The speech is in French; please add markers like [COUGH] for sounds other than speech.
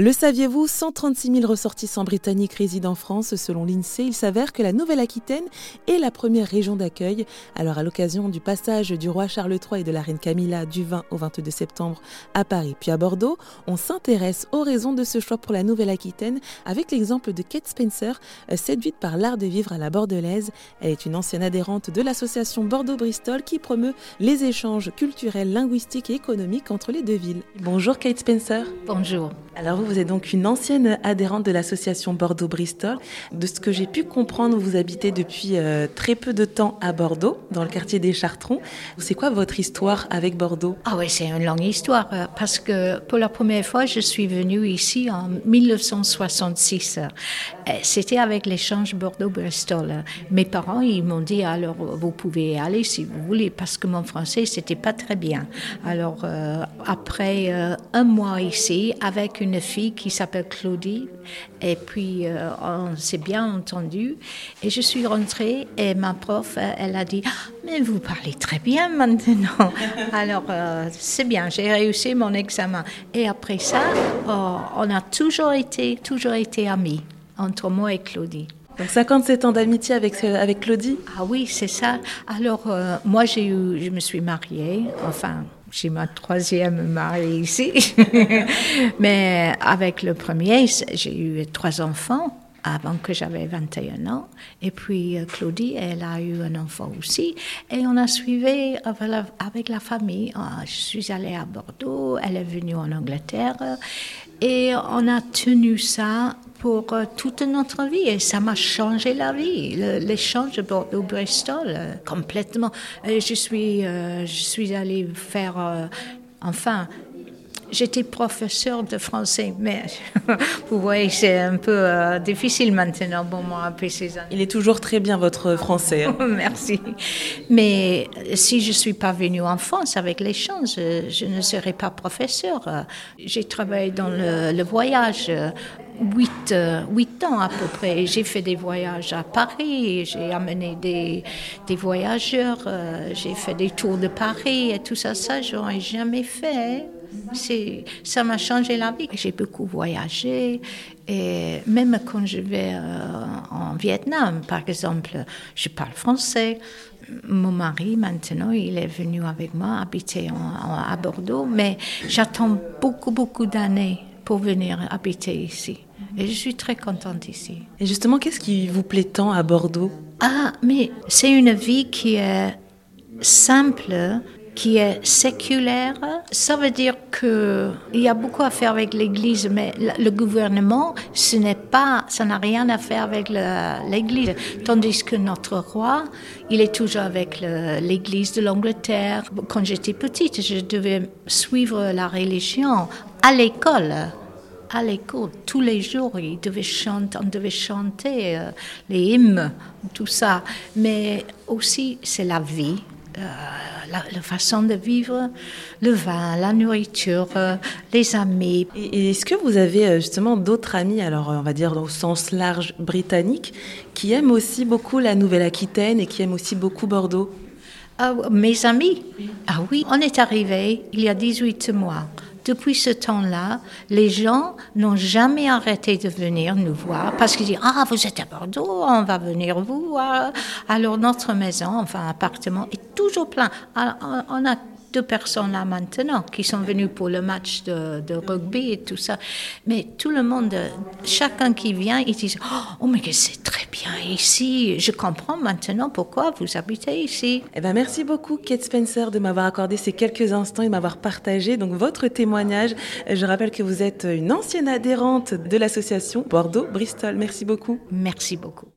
Le saviez-vous 136 000 ressortissants britanniques résident en France selon l'INSEE. Il s'avère que la Nouvelle-Aquitaine est la première région d'accueil. Alors à l'occasion du passage du roi Charles III et de la reine Camilla du 20 au 22 septembre à Paris puis à Bordeaux, on s'intéresse aux raisons de ce choix pour la Nouvelle-Aquitaine avec l'exemple de Kate Spencer, euh, séduite par l'art de vivre à la bordelaise. Elle est une ancienne adhérente de l'association Bordeaux-Bristol qui promeut les échanges culturels, linguistiques et économiques entre les deux villes. Bonjour Kate Spencer. Bonjour. Alors vous, vous êtes donc une ancienne adhérente de l'association Bordeaux-Bristol. De ce que j'ai pu comprendre, vous habitez depuis euh, très peu de temps à Bordeaux, dans le quartier des Chartrons. C'est quoi votre histoire avec Bordeaux? Ah oui, c'est une longue histoire euh, parce que pour la première fois, je suis venue ici en 1966. Euh, c'était avec l'échange Bordeaux-Bristol. Mes parents, ils m'ont dit alors vous pouvez aller si vous voulez parce que mon français c'était pas très bien. Alors après un mois ici avec une une fille qui s'appelle Claudie. Et puis, euh, on s'est bien entendu. Et je suis rentrée et ma prof, euh, elle a dit ah, Mais vous parlez très bien maintenant. [LAUGHS] Alors, euh, c'est bien, j'ai réussi mon examen. Et après ça, oh, on a toujours été, toujours été amis entre moi et Claudie. Donc 57 ans d'amitié avec, avec Claudie? Ah oui, c'est ça. Alors, moi, j'ai eu, je me suis mariée, enfin, j'ai ma troisième mari ici. [LAUGHS] Mais avec le premier, j'ai eu trois enfants avant que j'avais 21 ans. Et puis euh, Claudie, elle a eu un enfant aussi. Et on a suivi avec la famille. Ah, je suis allée à Bordeaux, elle est venue en Angleterre. Et on a tenu ça pour euh, toute notre vie et ça m'a changé la vie. L'échange Bordeaux-Bristol, euh, complètement. je suis, je suis allée faire, enfin, J'étais professeur de français, mais [LAUGHS] vous voyez, c'est un peu euh, difficile maintenant pour moi après ces années. Il est toujours très bien votre français. Hein. [LAUGHS] Merci. Mais si je suis pas venue en France avec les chances, je ne serais pas professeur. J'ai travaillé dans le, le voyage. 8, 8 ans à peu près. J'ai fait des voyages à Paris, j'ai amené des, des voyageurs, euh, j'ai fait des tours de Paris et tout ça, ça, j'aurais jamais fait ça m'a changé la vie. J'ai beaucoup voyagé et même quand je vais euh, en Vietnam, par exemple, je parle français. Mon mari, maintenant, il est venu avec moi habiter à Bordeaux, mais j'attends beaucoup, beaucoup d'années pour venir habiter ici. Et je suis très contente ici. Et justement, qu'est-ce qui vous plaît tant à Bordeaux? Ah, mais c'est une vie qui est simple, qui est séculaire. Ça veut dire qu'il y a beaucoup à faire avec l'Église, mais le gouvernement, ce n'est pas, ça n'a rien à faire avec l'Église. Tandis que notre roi, il est toujours avec l'Église de l'Angleterre. Quand j'étais petite, je devais suivre la religion à l'école à l'école, tous les jours, chanter, on devait chanter euh, les hymnes, tout ça. Mais aussi, c'est la vie. Euh, la, façon de vivre, le vin, la nourriture, euh, les amis. Et, est-ce que vous avez justement d'autres amis, alors on va dire au sens large britannique, qui aiment aussi beaucoup la Nouvelle-Aquitaine et qui aiment aussi beaucoup Bordeaux? Ah, Mes amis? Ah oui, on est arrivé il y a 18 mois. Depuis ce temps-là, les gens n'ont jamais arrêté de venir nous voir parce qu'ils disent Ah, vous êtes à Bordeaux, on va venir vous voir. Alors, notre maison, enfin, appartement, est toujours plein. on a deux personnes là maintenant qui sont venues pour le match de, rugby et tout ça. Mais tout le monde, chacun qui vient, ils disent Oh, mais c'est très bien ici. Je comprends maintenant pourquoi vous habitez ici. Eh ben, merci beaucoup, Kate Spencer, de m'avoir accordé ces quelques instants et m'avoir partagé donc votre Je rappelle que vous êtes une ancienne adhérente de l'association Bordeaux-Bristol. Merci beaucoup. Merci beaucoup.